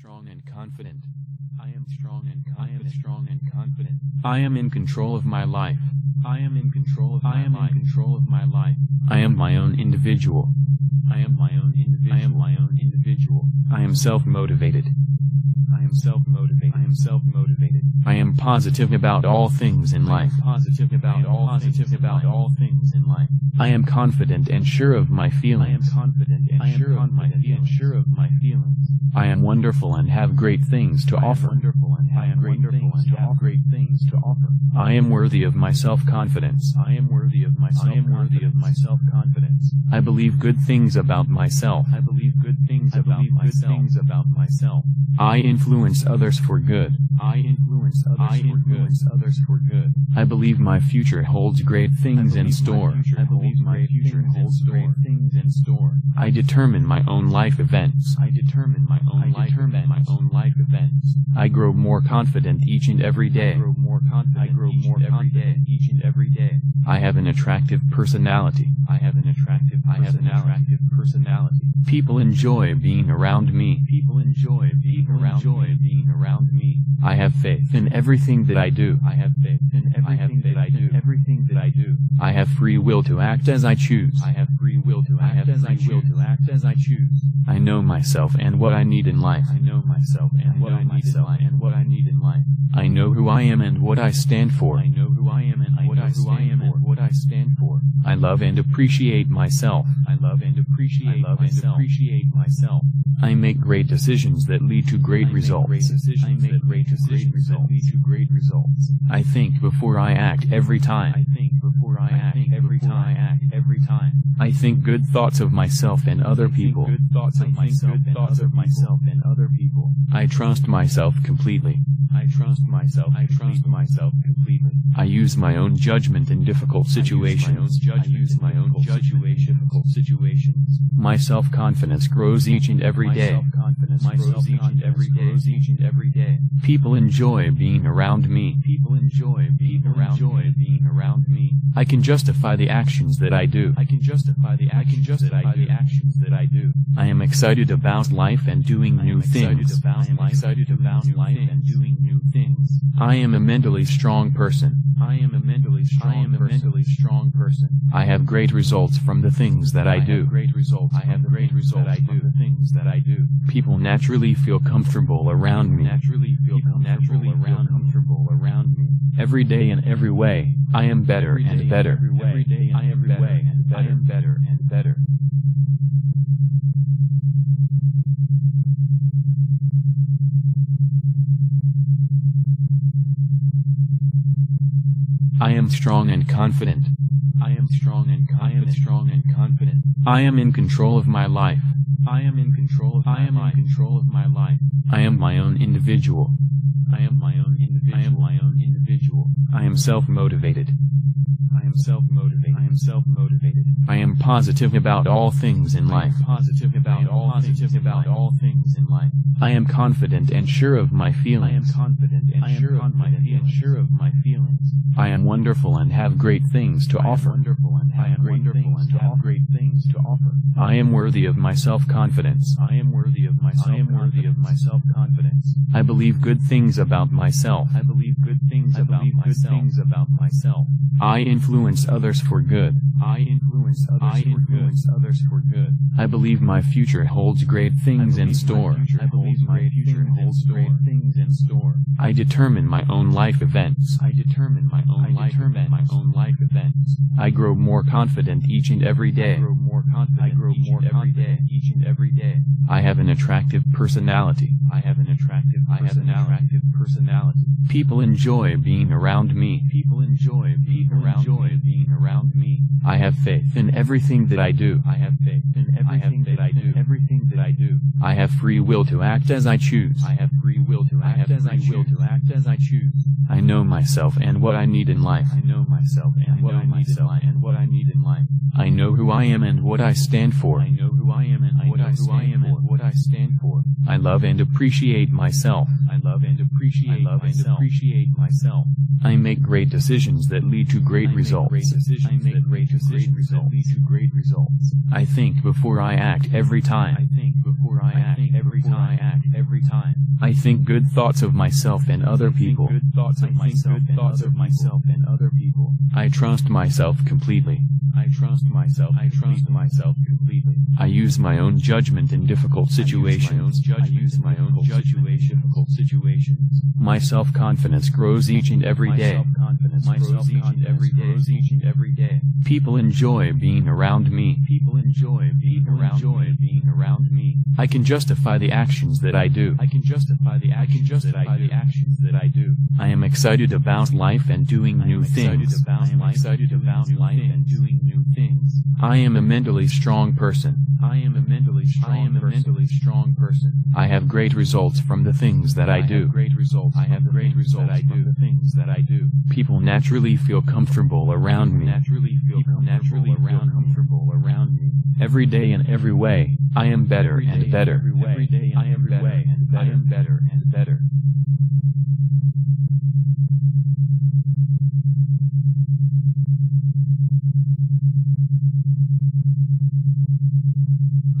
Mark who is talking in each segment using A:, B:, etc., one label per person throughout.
A: strong and confident. I am strong and confident. I am strong and confident. I am in control of my life. I am in control of my I am life. in control of my life. I am my own individual. I am my own individual. I am my own individual. I am self-motivated. I am self-motivated. I am self-motivated. I am positive about all things in life. Positive about all positive about all things in life. I am confident and sure of my feelings. I am confident and sure of my feelings. Sure of my feelings. I am wonderful and have great things to offer. Wonderful and have great things to offer. Great things to offer. I am worthy of my self-confidence. I am worthy of my I am worthy of my self-confidence. I believe good things about myself. I believe good things about myself. Things about myself. I influence others for good. I influence others I for influence good. others for good. I believe my future holds great things in store. I believe my future holds great things in store. I determine my own life events. I determine my own I life events. My own life events. I grow more confident each and every day. I grow more confident I grow each more and every day. Each and every day. I have an attractive personality. I have an attractive I have an attractive personality. People enjoy being around me. People enjoy being People around enjoy me. being around me. I have faith in everything that I do. I have faith in everything that I do. Everything that I do. I have free will to act as I choose. I have free will to act as I choose. to act as I choose. I know myself and what I need in life. I know myself and what I need in life. And what I need in life. I know who I am and what I stand for. I know who I am and what I stand for. What I stand for. I love and appreciate myself. I love and appreciate I love myself. and appreciate myself. I make great decisions that lead to great I results. Make great decisions I make great decisions that lead to great results. I think before I act every time. I think before I, I every time. I act every time. I think good thoughts of myself and other people. Good thoughts of myself and thoughts of myself and other people. I trust myself completely. I trust myself. I trust myself completely. I use my own judgment in difficult situations. I use my own judgment in difficult situations. My self-confidence grows each and every day. My self-confidence grows each and every day. Each and every day. People enjoy being around me. People enjoy being around enjoy being around me. I can justify the actions that I do. I can justify the actions that I do. actions that I do. I am excited about life and doing new things. I am excited about life and doing new things. I am a mentally strong person. I am a mentally strong I am a person. mentally strong person. I have great results from the things that I, I do. great results. I have great results I do. the things that I do. People naturally feel comfortable around me. Naturally feel People naturally around feel comfortable around me. Every day in every way, I am better and better. Every day I am better and better. I am better and better. I am strong and confident. I am strong and confident. I am strong and confident. I am in control of my life. I am in control of I am in control of my life. I am my own individual. I am my own individual. I am my own individual. I am self-motivated. I am self-motivated. I am self-motivated. I am positive about all things in life. Positive about all positive about all things in life. I am confident and sure of my feelings. I am confident and sure of my feelings. Sure of my feelings. I am wonderful and have great things to offer. Wonderful and have great things to offer. Great things to offer. I am worthy of my self-confidence. I am worthy of my I am worthy of my self-confidence. I believe good things about myself. I believe good things I about myself. Things about myself. I influence others for good. I influence others I for influence good. others for good. I believe my future holds great things in store. I believe my future holds great things in store. I determine my own life events. I determine my own I life events. my own life events. I grow more confident each and every day. I grow more confident. I grow more confident each and every day. I have an attractive personality. I have an attractive. I have an attractive personality. People enjoy being around me. People enjoy being around enjoy me. being around me. I have faith in everything that I do. I have faith in everything that I do. Everything that I do. I have free will to act as I choose. I have free will to act as I will to act as I choose. I know myself and what I need in life. I know myself and what I need in life and what I need in life. I know who I am and what I stand for. I know who I am and what I stand for. What I stand for. I love and appreciate myself. I love and appreciate I love myself. and appreciate myself. I make great decisions that lead to great
B: I make
A: results.
B: great decisions
A: I make great
B: great
A: decisions that lead to great results. I think before I act every
B: I
A: time.
B: think before I,
A: I
B: act
A: think
B: every
A: before
B: time.
A: I act every time. I think good thoughts of myself and other
B: I think
A: people.
B: good thoughts
A: I
B: of myself
A: good
B: and
A: thoughts of myself and other people. I trust myself completely. I trust myself. I trust myself completely. I use my own judgment in difficult situations.
B: I use my own judgment in difficult
A: situations. My self-confidence grows each and every
B: My self-confidence grows each and every day.
A: grows each and every day. People enjoy being around me.
B: People enjoy being
A: People
B: around
A: enjoy
B: me.
A: being around me. I can justify the actions that I do.
B: I can justify the
A: I can
B: actions
A: justify
B: that I
A: the
B: do.
A: actions that I do. I am excited about life and doing new things. I am excited about life and doing new things. I am a mentally strong person. I am a mentally strong
B: I am a
A: person.
B: mentally
A: strong person. I have great results from the things that I,
B: have
A: do.
B: great results.
A: I have great results
B: that I
A: from
B: do.
A: the things that I do. People naturally feel comfortable around me.
B: Naturally feel
A: People
B: comfortable
A: naturally feel
B: around me.
A: comfortable around me. Every day in every way, I am better
B: Every day
A: and better.
B: every way,
A: Every day in
B: I am
A: every
B: better
A: way,
B: and
A: I am better and better.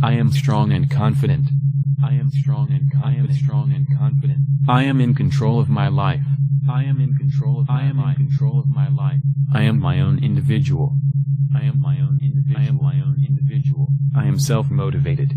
A: I am strong and confident. I am strong and confident. I am strong and confident. I am in control of my life. I am in control of my
B: I am in
A: control of my life. I am my own individual. I am my own individual. I am my own individual. I am self-motivated.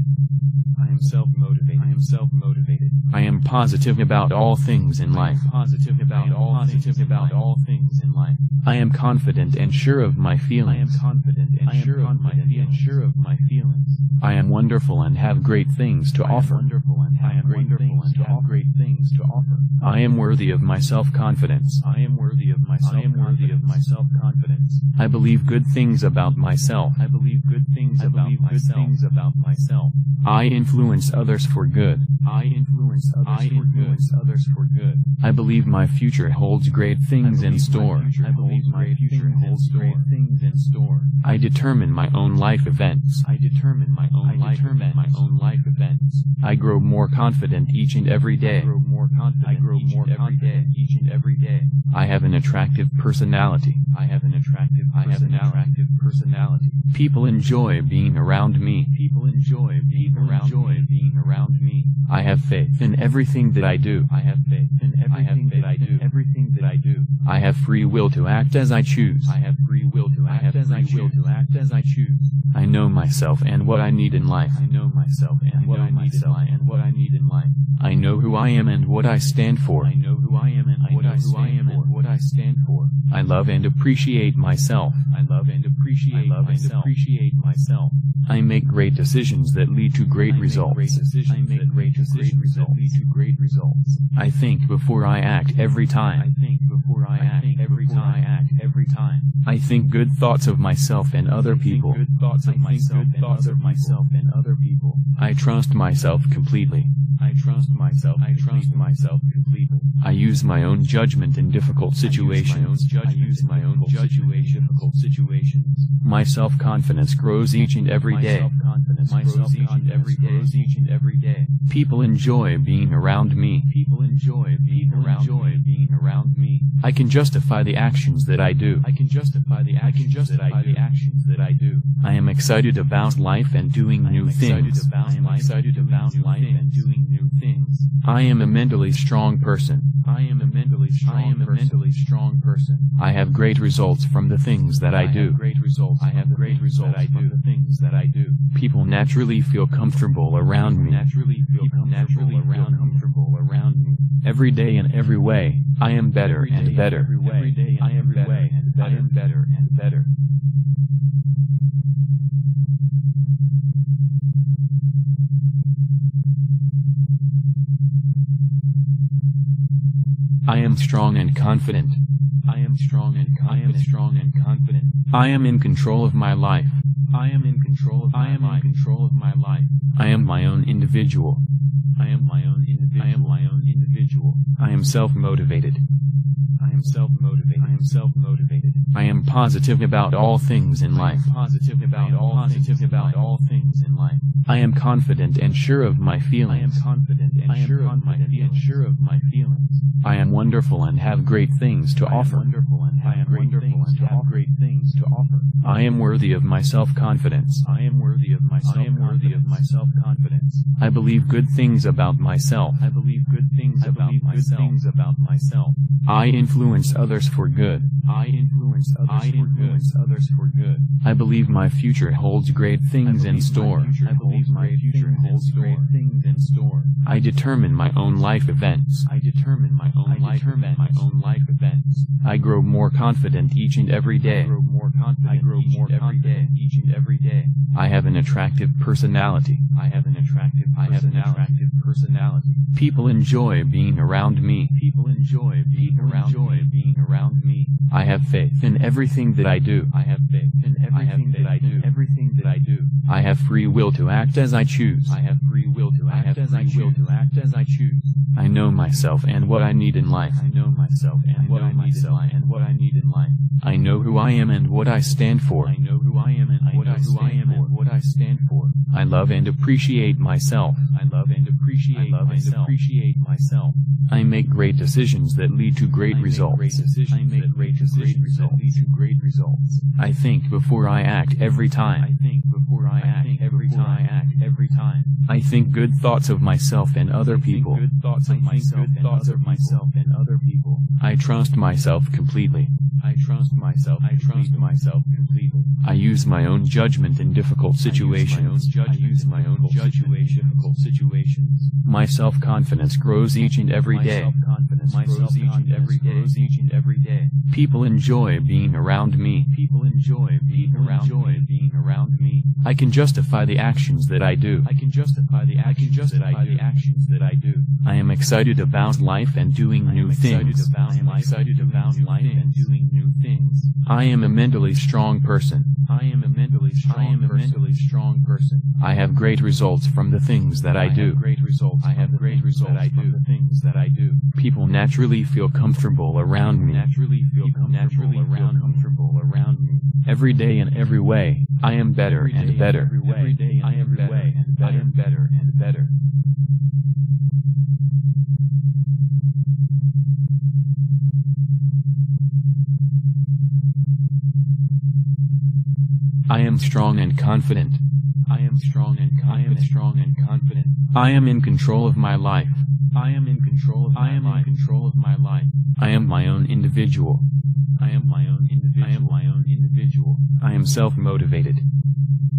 A: I am self-motivated. I am self-motivated. I am positive about all things in life. Positive about all positive about all things in life. I am confident and sure of my feelings. I am confident and sure of my feelings.
B: sure of my feelings.
A: I am wonderful and have great things to offer.
B: Wonderful and
A: I am
B: great things to
A: have
B: offer.
A: great things to offer. I am worthy of my self-confidence.
B: I am worthy of my
A: I am worthy of my
B: self-confidence.
A: I believe good things about myself.
B: I believe good things
A: I
B: about
A: believe good
B: myself.
A: things about myself. I influence others for good.
B: I influence others
A: I
B: for good.
A: others for good. I believe my future holds great things in store. I believe my future holds great things in store. I determine my own life events. I determine my own
B: I
A: life
B: determine
A: events.
B: my own life events.
A: I grow more confident each and every day.
B: I grow more confident
A: I grow
B: each
A: more
B: and every
A: confident
B: day.
A: each and every day. I have an attractive personality. I have an attractive I have an attractive personality. People enjoy being around me. People enjoy being
B: People
A: around
B: enjoy
A: me. being around me. I have faith in everything that I do. I have faith in
B: I have
A: everything
B: faith
A: that I
B: in
A: do. Everything that I do. I have free will to act as I choose. I have free will to
B: I have
A: as I
B: will to act as I choose.
A: I know myself and what I need in life. I know myself and
B: I
A: what
B: know
A: I need in
B: myself
A: life.
B: and what I need in life.
A: I know who I am and what I stand for.
B: I know who I am and
A: I
B: what I
A: I
B: stand for.
A: what I stand for. I love and appreciate myself. I love and appreciate
B: I love and
A: myself.
B: appreciate
A: myself. I make great decisions that lead to great
B: I make
A: results.
B: great decisions
A: I make great
B: great
A: decisions that lead to great results. I think before I act every time.
B: I think before I,
A: I
B: act
A: think
B: every
A: before
B: time.
A: I act every time. I think good thoughts of myself and other
B: I
A: people.
B: good thoughts of
A: I think good
B: and
A: thoughts
B: other
A: of myself and other people. I trust myself completely. I trust myself. I trust myself completely. I use my own judgment in difficult situations.
B: I use my own judgment in difficult
A: situations. My self-confidence grows each and every
B: My self-confidence
A: My
B: grows each and every day.
A: grows each and every day. People enjoy being around me. People enjoy being around
B: enjoy
A: me. being around me. I can justify the actions that I do.
B: I can justify the actions that I do.
A: actions that I do. I am excited about life and doing new things. I am excited about life and doing new things. I am a mentally strong person. I am a mentally strong
B: I am a
A: person.
B: mentally
A: strong person. I have great results from the things that I,
B: I
A: do.
B: great results
A: I have great results
B: I
A: from
B: do.
A: the things that I do. People naturally feel comfortable around me.
B: Naturally feel
A: People
B: comfortable
A: naturally feel
B: around me.
A: comfortable around me. Every day in every way, I am better and better.
B: every way,
A: Every day
B: I am
A: every
B: better
A: way,
B: and
A: I am better and better. I am strong and confident. I am strong and. I am strong and confident. I am in control of my life. I am in control of
B: I
A: my
B: am in
A: life.
B: control of my life.
A: I am my own individual.
B: I am my own individual. I am my own individual.
A: I am self-motivated.
B: I am self-motivated. I am self-motivated.
A: I am positive about all things in life.
B: I am positive about all
A: positive
B: things about
A: in life.
B: all things in life.
A: I am confident and sure of my
B: I am
A: feelings.
B: confident and
A: I am
B: sure of my
A: confident and
B: feelings. sure of my feelings.
A: I am wonderful and have great things to
B: I am
A: offer.
B: wonderful and
A: I
B: have
A: am
B: great
A: wonderful
B: things
A: and
B: to
A: have
B: offer. Great things to offer.
A: I am worthy of my self-confidence.
B: I am worthy of my
A: I am worthy of my
B: self-confidence.
A: I believe good things about myself.
B: I believe good things
A: I
B: about
A: believe good things
B: about myself.
A: I influence others for good.
B: I influence others
A: I
B: for
A: influence
B: good. others for good.
A: I believe my future holds great things in store.
B: I believe my future holds great things in store.
A: I determine my own life events.
B: I determine my own
A: I
B: life
A: determine
B: events.
A: my own
B: life events.
A: I grow more confident each and every
B: I grow more confident.
A: I grow
B: each
A: more
B: and every day.
A: confident
B: Each and every day.
A: I have an attractive personality.
B: I have an attractive. I have an
A: personality.
B: attractive personality.
A: People enjoy being around me.
B: People enjoy being
A: People
B: around
A: enjoy
B: me. Being around me.
A: I have faith in everything that I do.
B: I have faith in everything that I do. Everything that I do.
A: I have free will to act as I choose.
B: I have free will to
A: I
B: act as I
A: will
B: choose.
A: to
B: act as I choose.
A: I know myself and what I need in life.
B: I know myself and what I need in life. And what I need in life.
A: I know who I am and what I stand for.
B: I know who I am and
A: I
B: what I
A: I
B: stand
A: am
B: for.
A: and
B: what I stand for.
A: I love and appreciate myself.
B: I love and appreciate
A: I love and
B: myself. appreciate myself.
A: I make great decisions that lead to great
B: I make
A: results.
B: Great decisions
A: I make great
B: to great
A: decisions that lead to
B: great results.
A: I think before I act every
B: I
A: time.
B: think before I,
A: I
B: act
A: think
B: every
A: before
B: time.
A: I act
B: every time.
A: I think good thoughts of myself and other
B: I think
A: people.
B: Good thoughts
A: I
B: of
A: think
B: myself
A: good
B: and
A: thoughts
B: other
A: of
B: myself and other people.
A: I trust myself completely.
B: I trust myself. I trust myself completely.
A: I use my own judgment in difficult situations.
B: I use my own judgment in difficult situations.
A: My self-confidence grows each and every
B: my self-confidence grows each and every day.
A: grows
B: Each and every day.
A: People enjoy being around me.
B: People enjoy being around me. Being around me.
A: I can justify the actions that I do.
B: I can justify the actions that I do. The actions that I do.
A: I am excited about life and doing new things. I am excited about life and doing new things. I am a mentally strong person.
B: I am a mentally strong
A: I am a
B: person.
A: mentally
B: strong person.
A: I have great results from the things that I, do.
B: great results.
A: I have
B: the
A: great
B: things
A: results
B: that I
A: from
B: do.
A: the
B: things that I do.
A: People naturally feel comfortable around me.
B: Naturally feel
A: People
B: comfortable
A: naturally feel
B: around comfortable around me.
A: Every day in every way, I am better
B: Every day
A: and better.
B: Every way,
A: Every day in
B: I am
A: every
B: better
A: way
B: and better. I am better and better.
A: Am strong and confident.
B: I am strong and. I am strong and confident.
A: I am in control of my life.
B: I am in control of my
A: I am in
B: life. control of my life.
A: I am my own individual.
B: I am my own individual. I am my own individual.
A: I am self-motivated.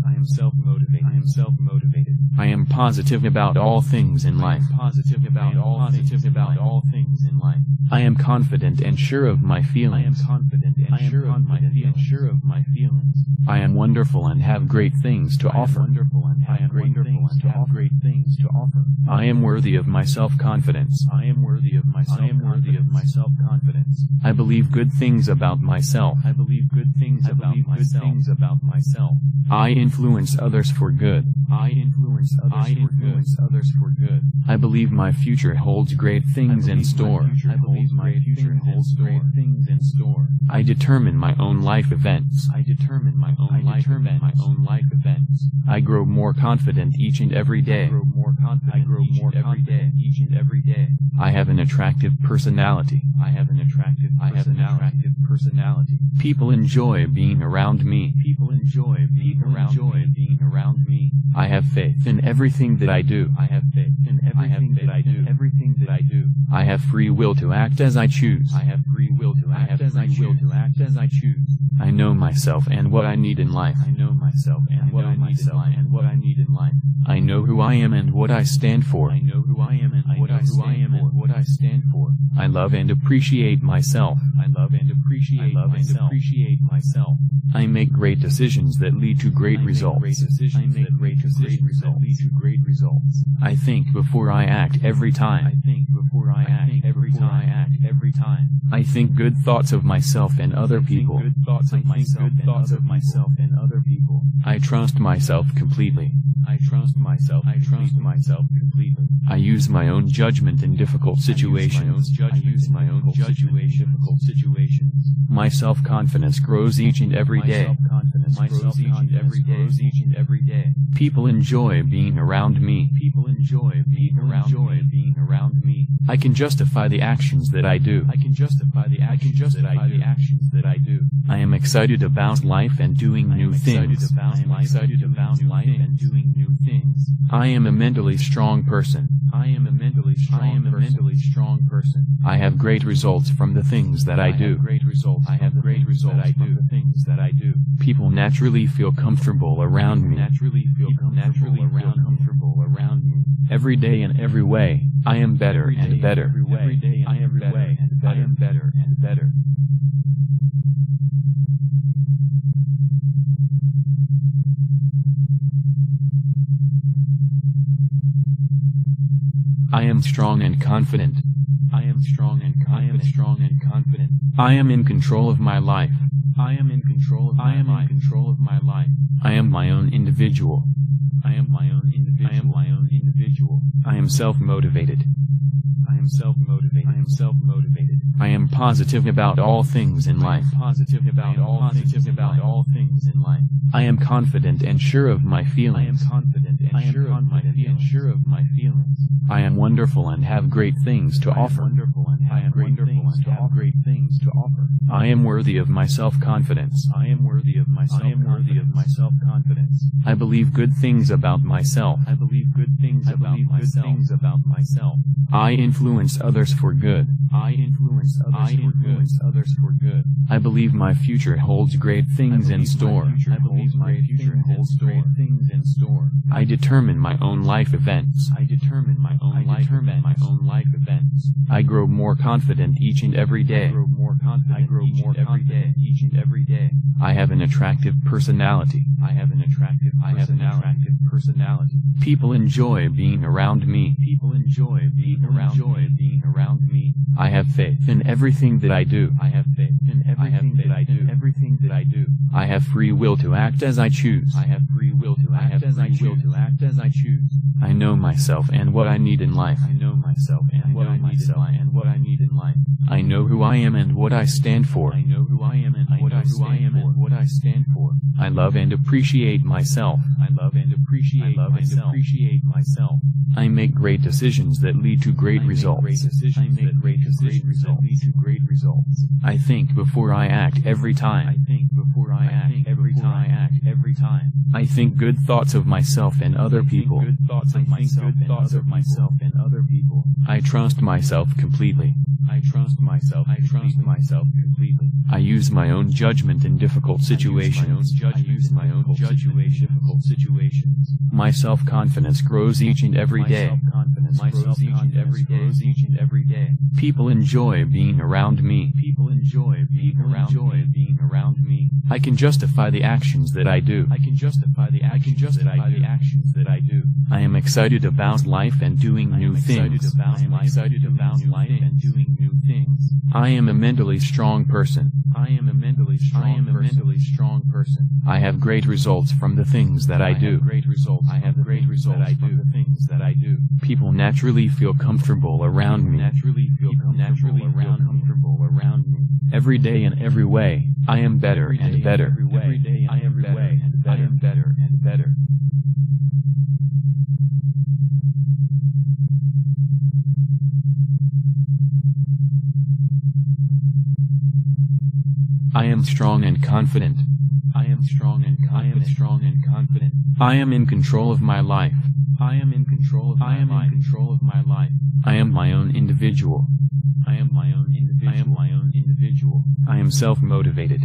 B: I am self-motivated. I am self-motivated.
A: I am positive about all things in life.
B: I am positive about all
A: positive
B: things
A: about
B: in life. all things in life.
A: I am confident and sure of my
B: I am
A: feelings.
B: confident and
A: I am
B: sure of my
A: confident and
B: feelings. Sure of my feelings.
A: I am wonderful and have great things to
B: I am
A: offer.
B: wonderful and have
A: I am
B: great
A: wonderful
B: things
A: and
B: to
A: have
B: offer. Great things to offer.
A: I am worthy of my self-confidence.
B: I am worthy of my
A: I am worthy of my
B: self-confidence.
A: I believe good things about myself.
B: I believe good things
A: I
B: about
A: believe good
B: myself.
A: things
B: about myself.
A: I influence others for good.
B: I influence others
A: I
B: for
A: influence
B: good. others for good.
A: I believe my future holds great things in store.
B: I believe my future holds great things in store.
A: I determine my own life events.
B: I determine my own
A: I
B: life
A: determine
B: events.
A: my own
B: life events.
A: I grow more confident each and every
B: I grow more confident.
A: I grow
B: each
A: more
B: and every day.
A: confident
B: Each and every day.
A: I have an attractive personality.
B: I have an attractive. I have an attractive personality.
A: People enjoy being around me.
B: People enjoy being
A: People
B: around
A: enjoy
B: me. Being around me.
A: I have faith in everything that I do.
B: I have faith in everything that I do. Everything that I do.
A: I have free will to act as I choose.
B: I have free will to
A: I
B: act as I
A: will
B: choose.
A: to act
B: as I choose.
A: I know myself and what I need in life.
B: I know myself and what I need in life.
A: and what I
B: need in life.
A: I know who I am and what I stand for.
B: I know who I am and
A: I
B: what I
A: who
B: stand
A: I am
B: for.
A: and
B: what I stand for.
A: I love and appreciate myself.
B: I love and appreciate
A: I love and
B: myself. appreciate myself.
A: I make great decisions that lead to great
B: I make
A: results.
B: Great decisions
A: I make
B: that
A: great decisions
B: results.
A: that lead
B: to great results.
A: I think before I act every time.
B: I think before I act every time. I act every time.
A: I think good thoughts of myself and other
B: I think
A: people.
B: good thoughts
A: I
B: of
A: think
B: myself
A: good
B: and
A: thoughts of myself
B: and other people.
A: I trust myself completely.
B: I trust myself. I trust myself completely.
A: I use my own judgment in difficult situations.
B: I use my own judgment in difficult situations.
A: My self-confidence grows each and every
B: My self-confidence grows each and every day.
A: grows
B: Each and every day.
A: People enjoy being around me.
B: People enjoy being around
A: enjoy
B: me. Being around me.
A: I can justify the actions that I do.
B: I can justify the actions that I do. actions that I do.
A: I am excited about life and doing new things. I am excited about life and doing new things. I am a mentally strong person.
B: I am a mentally strong
A: I am a mentally
B: strong person.
A: I have great results from the things that I do.
B: great results.
A: I have great results
B: I
A: from
B: do.
A: the
B: things that I do.
A: People naturally feel comfortable around me.
B: Naturally feel
A: People naturally
B: around me.
A: comfortable around me. Every day in every way, I am better
B: Every
A: and better.
B: Every way,
A: Every day in
B: I am
A: every
B: better
A: way,
B: and better.
A: I am better and better. I am strong and confident.
B: I am strong and. I am strong and confident.
A: I am in control of my life.
B: I am in control of
A: I am in
B: control of my life.
A: I am my own individual.
B: I am my own individual. I am my own individual.
A: I am self-motivated.
B: I am self-motivated. I am self-motivated.
A: I am positive about all things in life.
B: positive about all
A: positive about
B: all things in life.
A: I am confident and sure of my feelings.
B: I am confident and sure of my
A: confident and
B: feelings.
A: sure
B: of my feelings.
A: I am wonderful and have great things to
B: I am
A: offer.
B: wonderful and
A: I am
B: great
A: wonderful
B: things
A: and
B: to
A: have
B: offer. Great things to offer.
A: I am worthy of my self-confidence.
B: I am worthy of my
A: I am worthy of my
B: self-confidence.
A: I believe good things about myself.
B: I believe good things
A: I
B: about
A: believe good
B: myself.
A: things
B: about myself.
A: I influence others for good.
B: I influence others
A: I
B: for
A: influence
B: good. others for good.
A: I believe my future holds great things in store.
B: I believe my future holds great things in store.
A: I determine my own life events.
B: I determine my own
A: I
B: life
A: determine
B: events.
A: my own
B: life events.
A: I grow more confident each and every
B: I grow more confident.
A: I grow
B: each
A: more
B: and every day.
A: confident
B: Each and every day.
A: I have an attractive personality.
B: I have an attractive. I have an attractive personality.
A: People enjoy being around me.
B: People enjoy being
A: People
B: around
A: enjoy
B: me. Being around me.
A: I have faith in everything that I do.
B: I have faith in
A: I have
B: everything
A: faith
B: that I
A: in
B: do. Everything that I do.
A: I have free will to act as I choose.
B: I have free will to
A: I
B: act as I
A: free will
B: choose.
A: to
B: act as I choose.
A: I know myself and what I need in life.
B: I know myself and what I need in life. And what I need in life.
A: I know who I am and what I stand for.
B: I know who I am and
A: I
B: what I
A: who
B: stand
A: I am
B: for.
A: and
B: what I stand for.
A: I love and appreciate myself.
B: I love and appreciate
A: I love and
B: appreciate myself.
A: I make great decisions that lead to great
B: I
A: results.
B: Great
A: I make great decisions that lead to
B: great results.
A: I think before I act every
B: I
A: time.
B: think before I, act
A: think
B: every
A: before
B: time.
A: I act
B: every time.
A: I think good thoughts of myself and other
B: I think
A: people.
B: Good thoughts
A: I
B: of myself
A: good
B: and
A: thoughts
B: other
A: of myself
B: and other people.
A: I trust myself completely.
B: I trust myself. I trust myself completely.
A: I use my own judgment in difficult situations.
B: I use my own judgment in difficult situations.
A: My self-confidence grows each and every
B: My self-confidence
A: My
B: grows each and every day.
A: grows
B: Each and every day.
A: People enjoy being around me.
B: People enjoy being around
A: enjoy
B: me. Being around me.
A: I can justify the actions that I do.
B: I can justify the actions
A: I can justify
B: that I do.
A: The
B: actions that I do.
A: I am excited about life and doing new things. I am excited about life and doing new things. I am a mentally strong person.
B: I am a mentally strong
A: I am a
B: person.
A: mentally
B: strong person.
A: I have great results from the things that I, do.
B: great results.
A: I have great results
B: that I
A: from the
B: things that I do.
A: People naturally feel comfortable around me.
B: Naturally feel
A: naturally feel
B: around me.
A: comfortable around me. Every day in every way, I am better and better.
B: every
A: day
B: I am
A: every
B: better
A: way,
B: and
A: I
B: better.
A: am better and better. I am strong and confident.
B: I am strong and confident. I am strong and confident.
A: I am in control of my life.
B: I am in control of
A: I
B: my
A: am in control
B: of my life.
A: I am my own individual.
B: I am my own individual. I am my own individual.
A: I am self-motivated.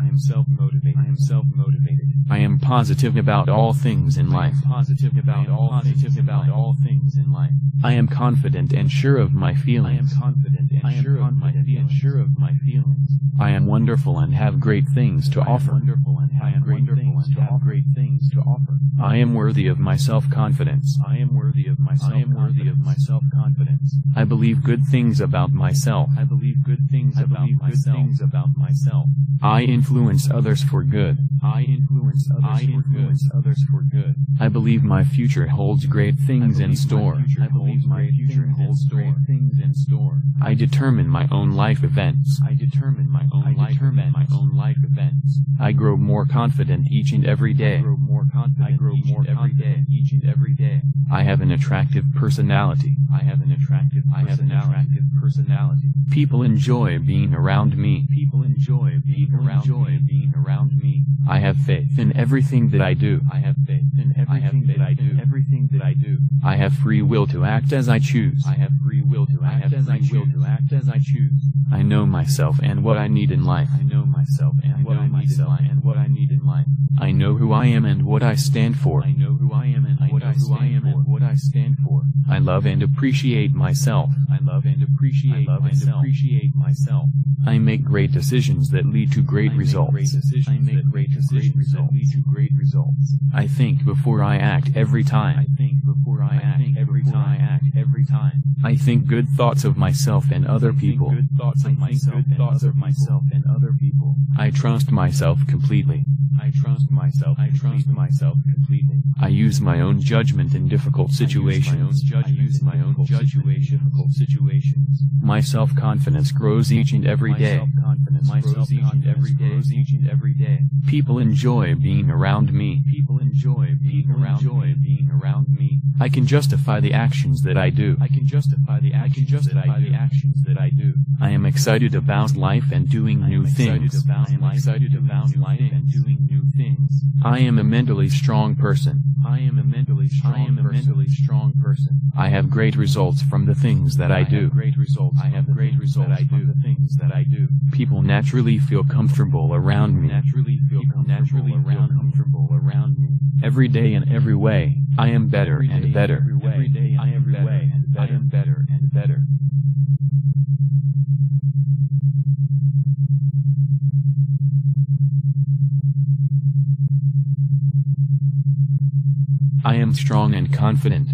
B: I am self-motivated. I am self-motivated.
A: I am positive about all things in life.
B: Am positive about all
A: positive
B: things
A: about
B: about all things in life.
A: I am confident and sure of my
B: I am
A: feelings.
B: confident and
A: I am
B: sure of my
A: and
B: feelings.
A: sure
B: of my feelings.
A: I am wonderful and have great things to
B: I
A: offer.
B: wonderful and
A: I am
B: great
A: wonderful
B: things
A: and
B: to
A: have
B: offer.
A: great
B: things to offer.
A: I am worthy of my self-confidence.
B: I am worthy of my
A: I am worthy of my
B: self-confidence.
A: I believe good things about myself.
B: I believe good things
A: I
B: about
A: believe good
B: myself.
A: things
B: about myself.
A: I influence others for good.
B: I influence others
A: I
B: for
A: influence
B: good. others for good.
A: I believe my future holds great things in store.
B: I believe my future holds great things in store.
A: I determine my own life events.
B: I determine my own life events.
A: my own life events. I grow more confident each and every
B: I grow more confident. Each and every day. Each and every day.
A: I have an attractive personality.
B: I have an attractive.
A: I have an
B: personality.
A: attractive
B: personality.
A: People enjoy being around me.
B: People enjoy being around me. Being around me.
A: I have faith in everything that I do.
B: I have faith in
A: I have
B: everything that I do. Everything that I do.
A: I have free will to act as I choose.
B: I have free will to
A: I
B: act as I
A: will
B: choose.
A: to
B: act as I choose.
A: I know myself and what I need in life.
B: I know myself and what I need in life.
A: and
B: what I need in life.
A: I know who I am and what I stand for.
B: I know who I am and what I
A: who I
B: stand for. What I stand for.
A: I love and appreciate myself.
B: I love and appreciate
A: I love and
B: myself. appreciate myself.
A: I make great decisions that lead to great results. I make great decisions that lead to
B: great results.
A: I think before I act every
B: I
A: time.
B: think before I,
A: I
B: act
A: think
B: every time.
A: I
B: act every time.
A: I think good thoughts of myself and other people.
B: Good thoughts
A: I
B: of myself. and other
A: myself
B: and other people.
A: I trust myself completely.
B: I trust myself. I trust myself completely.
A: I use my own judgment in difficult situations.
B: I use my own judgment in difficult situations.
A: My self-confidence grows each and every day.
B: self-confidence
A: My
B: grows each and every day.
A: grows
B: Each and every day.
A: People enjoy being around me.
B: People enjoy being around
A: enjoy.
B: Being around me.
A: I can justify the actions that I do.
B: I can justify the actions
A: can justify
B: that I do.
A: the
B: actions that I do.
A: I am excited about life and doing
B: I
A: new things.
B: about
A: I am excited about life and doing new things. I am a mentally strong person.
B: I am a mentally strong
A: I am a
B: person.
A: mentally
B: strong person.
A: I have great results from the things that I do.
B: have great results.
A: I have great results
B: I
A: from
B: do.
A: the
B: things that I do.
A: People naturally feel comfortable around me.
B: Naturally feel comfortable around me.
A: Every day in every way, I am better and better.
B: Every
A: Every day
B: I am better and better. I am better and better.
A: I am strong and confident.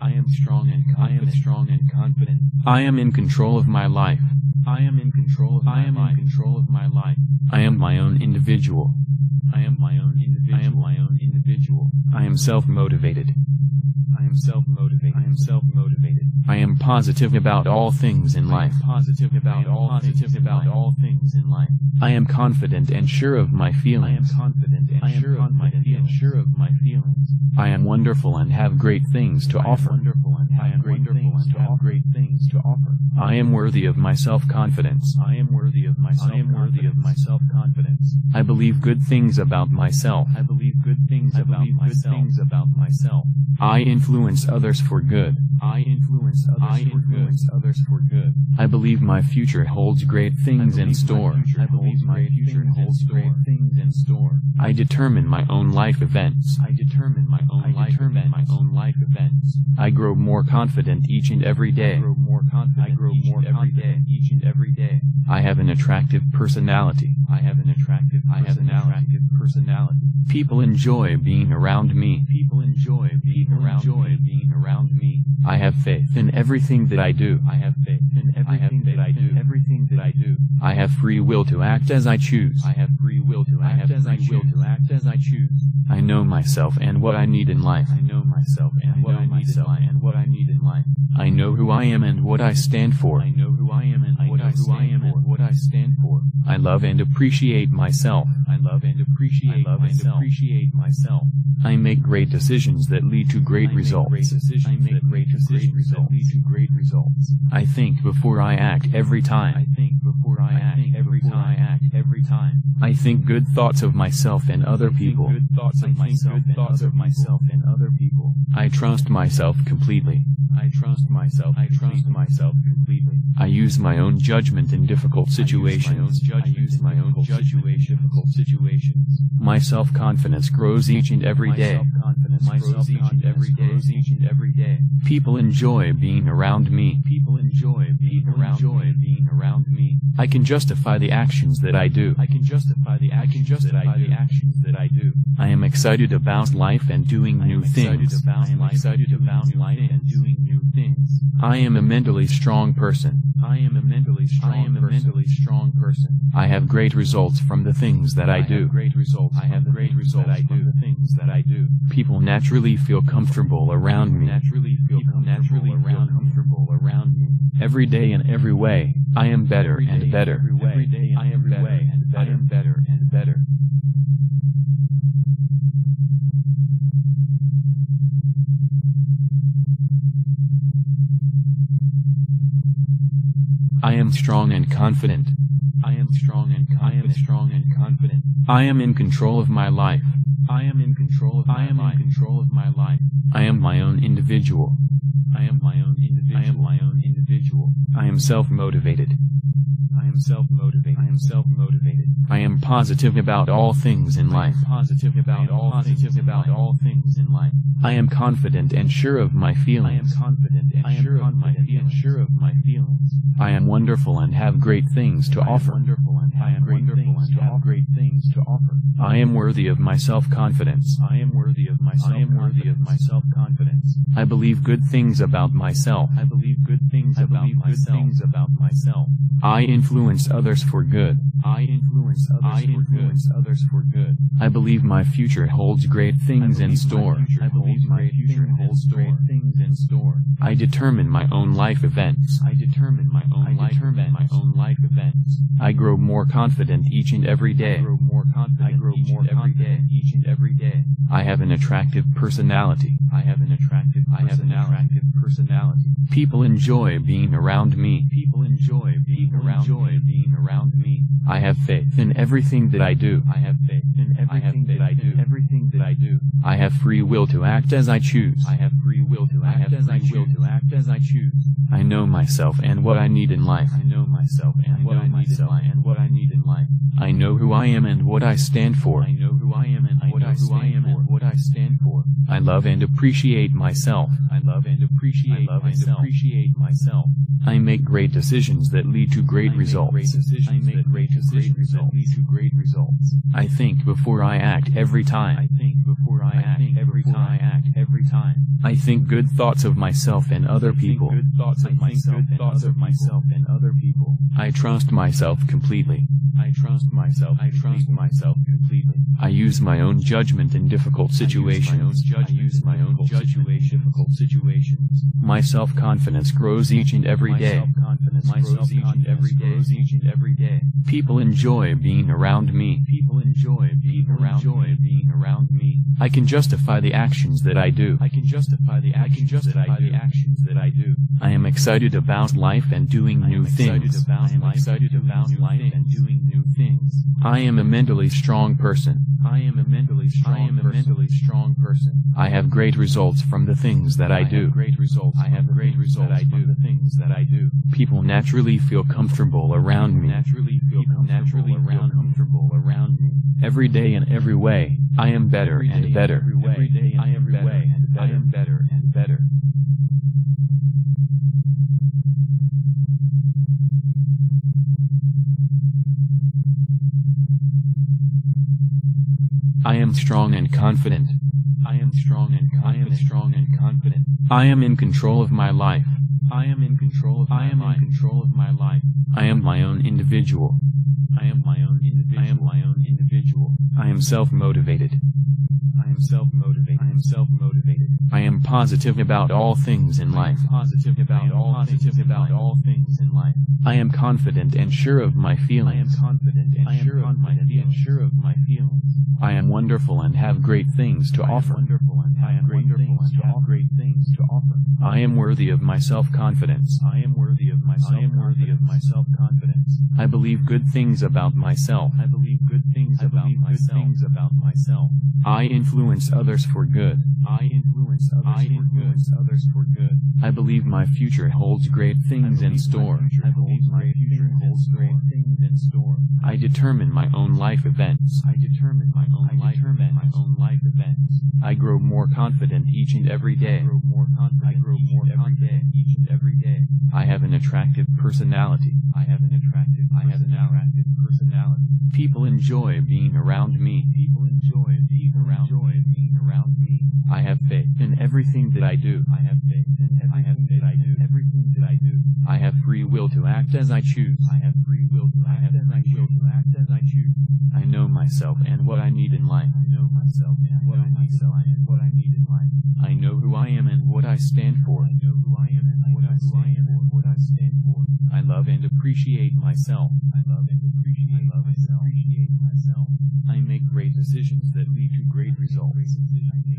B: I am strong and confident. I am strong and confident.
A: I am in control of my life.
B: I am in control of my
A: I am in
B: life. control of my life.
A: I am my own individual.
B: I am my own individual. I am my own individual.
A: I am self-motivated.
B: I am self-motivated. I am self-motivated.
A: I am positive about all things in life.
B: I am positive about all
A: positive
B: things
A: about
B: about all things in life.
A: I am confident and sure of my
B: I am
A: feelings.
B: confident and
A: I am
B: sure of my
A: confident and
B: feelings.
A: sure
B: of my feelings.
A: I am wonderful and have great things to offer.
B: wonderful and
A: I
B: have
A: am wonderful and have.
B: Great things to offer.
A: I am worthy of my self-confidence.
B: I am worthy of my
A: I am worthy of my
B: self-confidence.
A: I believe good things about myself.
B: I believe good things
A: I
B: about myself.
A: things
B: about myself.
A: I influence others for good.
B: I influence others
A: I
B: for
A: influence
B: good. others for good.
A: I believe my future holds great things in store.
B: I believe my future holds great things in store.
A: I determine my own life events.
B: I determine my own
A: I
B: life
A: determine
B: events.
A: my own
B: life events.
A: I grow more confident each and every day.
B: I grow more confident.
A: I grow
B: each
A: more
B: and every day.
A: confident
B: Each and every day.
A: I have an attractive personality.
B: I have an attractive. I have an attractive personality.
A: People enjoy being around me.
B: People enjoy being around
A: enjoy
B: me. Being around me.
A: I have faith in everything that I do.
B: I have faith in
A: I
B: everything that I
A: faith in
B: do. Everything that I do.
A: I have free will to act as I choose.
B: I have free will to
A: I
B: act as I
A: will to
B: act as I choose.
A: I know myself and what I need in life.
B: I know myself and
A: I
B: what
A: know
B: I need in life. And what I need in life.
A: I know who I am and what I stand for.
B: I know who I am and
A: I
B: what I
A: who I am
B: for.
A: and
B: what I stand for.
A: I love and appreciate myself.
B: I love and appreciate
A: I love and
B: myself. appreciate myself.
A: I make great decisions that lead to great
B: I make
A: results.
B: Great decisions
A: I make great decisions
B: results.
A: that lead to
B: great results.
A: I think before I act every
B: I
A: time.
B: think before I,
A: I
B: act
A: think
B: every
A: before
B: time.
A: I
B: act every time.
A: I think good thoughts of myself and other
B: I think
A: people.
B: Good thoughts
A: I
B: of
A: think
B: myself
A: good
B: and
A: thoughts
B: other
A: of myself
B: people. and other people.
A: I trust myself completely.
B: I trust myself. I trust myself completely.
A: I use my own judgment in difficult situations.
B: I use my own judgment in difficult situations.
A: My self-confidence grows each and every
B: My self-confidence grows each and every day.
A: self-confidence
B: Each and every day.
A: People enjoy being around me.
B: People enjoy being around me. Being around me.
A: I can justify the actions that I do.
B: I can justify the actions that I do. The actions that I do.
A: I am excited about life and doing new things. I am excited about life and doing new things. I am a mentally strong person.
B: I am a mentally strong
A: I am a
B: person.
A: mentally strong person. I have great results from the things that I
B: have
A: do.
B: great results.
A: I have
B: the
A: great results
B: I
A: from
B: do.
A: the
B: things that I do.
A: People naturally feel comfortable around me.
B: Naturally feel
A: People
B: comfortable
A: naturally
B: around me.
A: comfortable around me. Every day in every way, I am better
B: Every
A: and better.
B: every way,
A: Every day
B: I am better
A: way,
B: and
A: I am better and better. I am strong and confident.
B: I am strong and.
A: I am strong and confident. I am in control of my life.
B: I am in control of my
A: I am
B: life.
A: in control of my life. I am my own individual.
B: I am my own individual.
A: I am my own individual. I am self-motivated.
B: I am self-motivated.
A: I am self-motivated. I am positive about all things in life.
B: positive
A: I
B: about
A: am
B: all
A: positive about all things in life. I am confident and sure of my feelings. I am
B: sure of my
A: confident and sure of my feelings. I am wonderful and have great things to offer. I am wonderful and have great things to offer. I am worthy of my self-confidence.
B: I am worthy of my
A: I am worthy of my
B: self-confidence.
A: I believe good things about myself.
B: I believe good things about myself.
A: things
B: about myself.
A: I influence others for good.
B: I influence others
A: I
B: for good. others for good.
A: I believe my future holds great things in store. I believe my future holds great things in store. I determine my own life events.
B: I determine my own
A: I determine
B: events.
A: my own life events. I grow more confident each and every day.
B: I grow more confident
A: I grow
B: each
A: more
B: and every day.
A: confident
B: Each and every day.
A: I have an attractive personality.
B: I have an attractive
A: I have an
B: personality.
A: attractive
B: personality.
A: People enjoy being around me.
B: People enjoy being
A: People
B: around
A: enjoy
B: me. Being around me.
A: I have faith in everything that I do.
B: I have faith in
A: I have
B: everything
A: faith
B: that I do. Everything that I do.
A: I have free will to act as I choose.
B: I have free will to
A: I have
B: as I
A: free will to
B: act as I choose.
A: I know myself and what I need in life.
B: I know myself and
A: I
B: what I need in life. And what I need in life.
A: I know who I am and what I stand for.
B: I know who I am and
A: I
B: what I
A: who I
B: stand
A: am
B: for. what I stand for.
A: I love and appreciate myself.
B: I love and appreciate
A: I love and
B: appreciate myself.
A: I make great decisions that lead to great
B: I make
A: results.
B: Great decisions
A: I make great
B: to great
A: decisions that lead to great results. I think before I act every
B: I
A: time.
B: think before I, act
A: think
B: every
A: before
B: time.
A: I act
B: every time.
A: I think good thoughts of myself and other
B: I think good thoughts of myself and other
A: myself
B: people. Other people.
A: I trust myself completely.
B: I trust myself. I trust myself completely.
A: I use my own judgment in difficult situations.
B: I use my own judgment in difficult situations.
A: My self-confidence grows each and every
B: my self-confidence
A: My
B: grows each and every day.
A: self-confidence grows
B: Each and every day.
A: People enjoy being around me.
B: People enjoy being around
A: enjoy
B: me. Being around me.
A: I can justify the actions that I do.
B: I can justify the actions that I do.
A: the
B: actions that I
A: am excited about life and doing
B: I
A: new things. I am excited about life and doing new things. I am a mentally strong person.
B: I am a mentally strong
A: I am a
B: person.
A: mentally strong person. I have great results from the things that I, do.
B: great results.
A: I have great results
B: I
A: from
B: do.
A: the
B: things that I do.
A: People naturally feel comfortable around me.
B: Naturally feel
A: naturally
B: around me.
A: comfortable around me. Every day in every way, I am better and better.
B: Every
A: day in every way, I am better and better. I am strong and confident.
B: I am strong and
A: I am strong and
B: confident.
A: I am in control of my life.
B: I am in control of
A: I
B: my
A: am
B: life.
A: in control of my life. I am my own individual.
B: I am my own individual.
A: I am my own individual. I am self-motivated.
B: I am self-motivated. I am self-motivated.
A: I am positive about all things in life.
B: Positive about all
A: positive about all
B: things in life.
A: I am confident and sure of my
B: I am
A: feelings.
B: confident and
A: I am
B: sure of my
A: confident and sure
B: of my feelings.
A: I am wonderful and have great things to
B: I
A: offer.
B: wonderful and
A: I am
B: great
A: wonderful
B: things
A: and
B: to
A: have
B: offer.
A: great things to offer. I am worthy of my self self-confidence.
B: I am worthy of my
A: I am worthy of my
B: self-confidence.
A: I believe good things about myself.
B: I believe good things about myself.
A: things
B: about myself.
A: I influence others for good.
B: I influence others
A: I
B: for
A: influence
B: good. others for good.
A: I believe my future holds great things in store.
B: I believe my future holds great things in store.
A: I determine my own life events.
B: I determine my own
A: I
B: life
A: determine
B: events.
A: my own life events. I grow more confident each and every day.
B: I grow more confident.
A: I grow
B: each
A: more
B: and every day. Each and every day.
A: I have an attractive personality.
B: I have an attractive.
A: I have an
B: attractive personality.
A: People enjoy being around me.
B: People enjoy being around
A: enjoy
B: me. Being around me.
A: I have faith in everything that I do.
B: I have faith in everything
A: I have faith
B: that I do. Everything that I do.
A: I have free will to act as I choose.
B: I have free will to act as I choose. To act as I choose.
A: I know myself and what I need in life.
B: I know myself and what I need in life. And what I need in life.
A: I know who I am and what I stand for.
B: I know who I am and what I stand for. What I stand for.
A: I love and appreciate myself.
B: I love and appreciate. I love and appreciate myself.
A: I make great decisions that lead crisis de.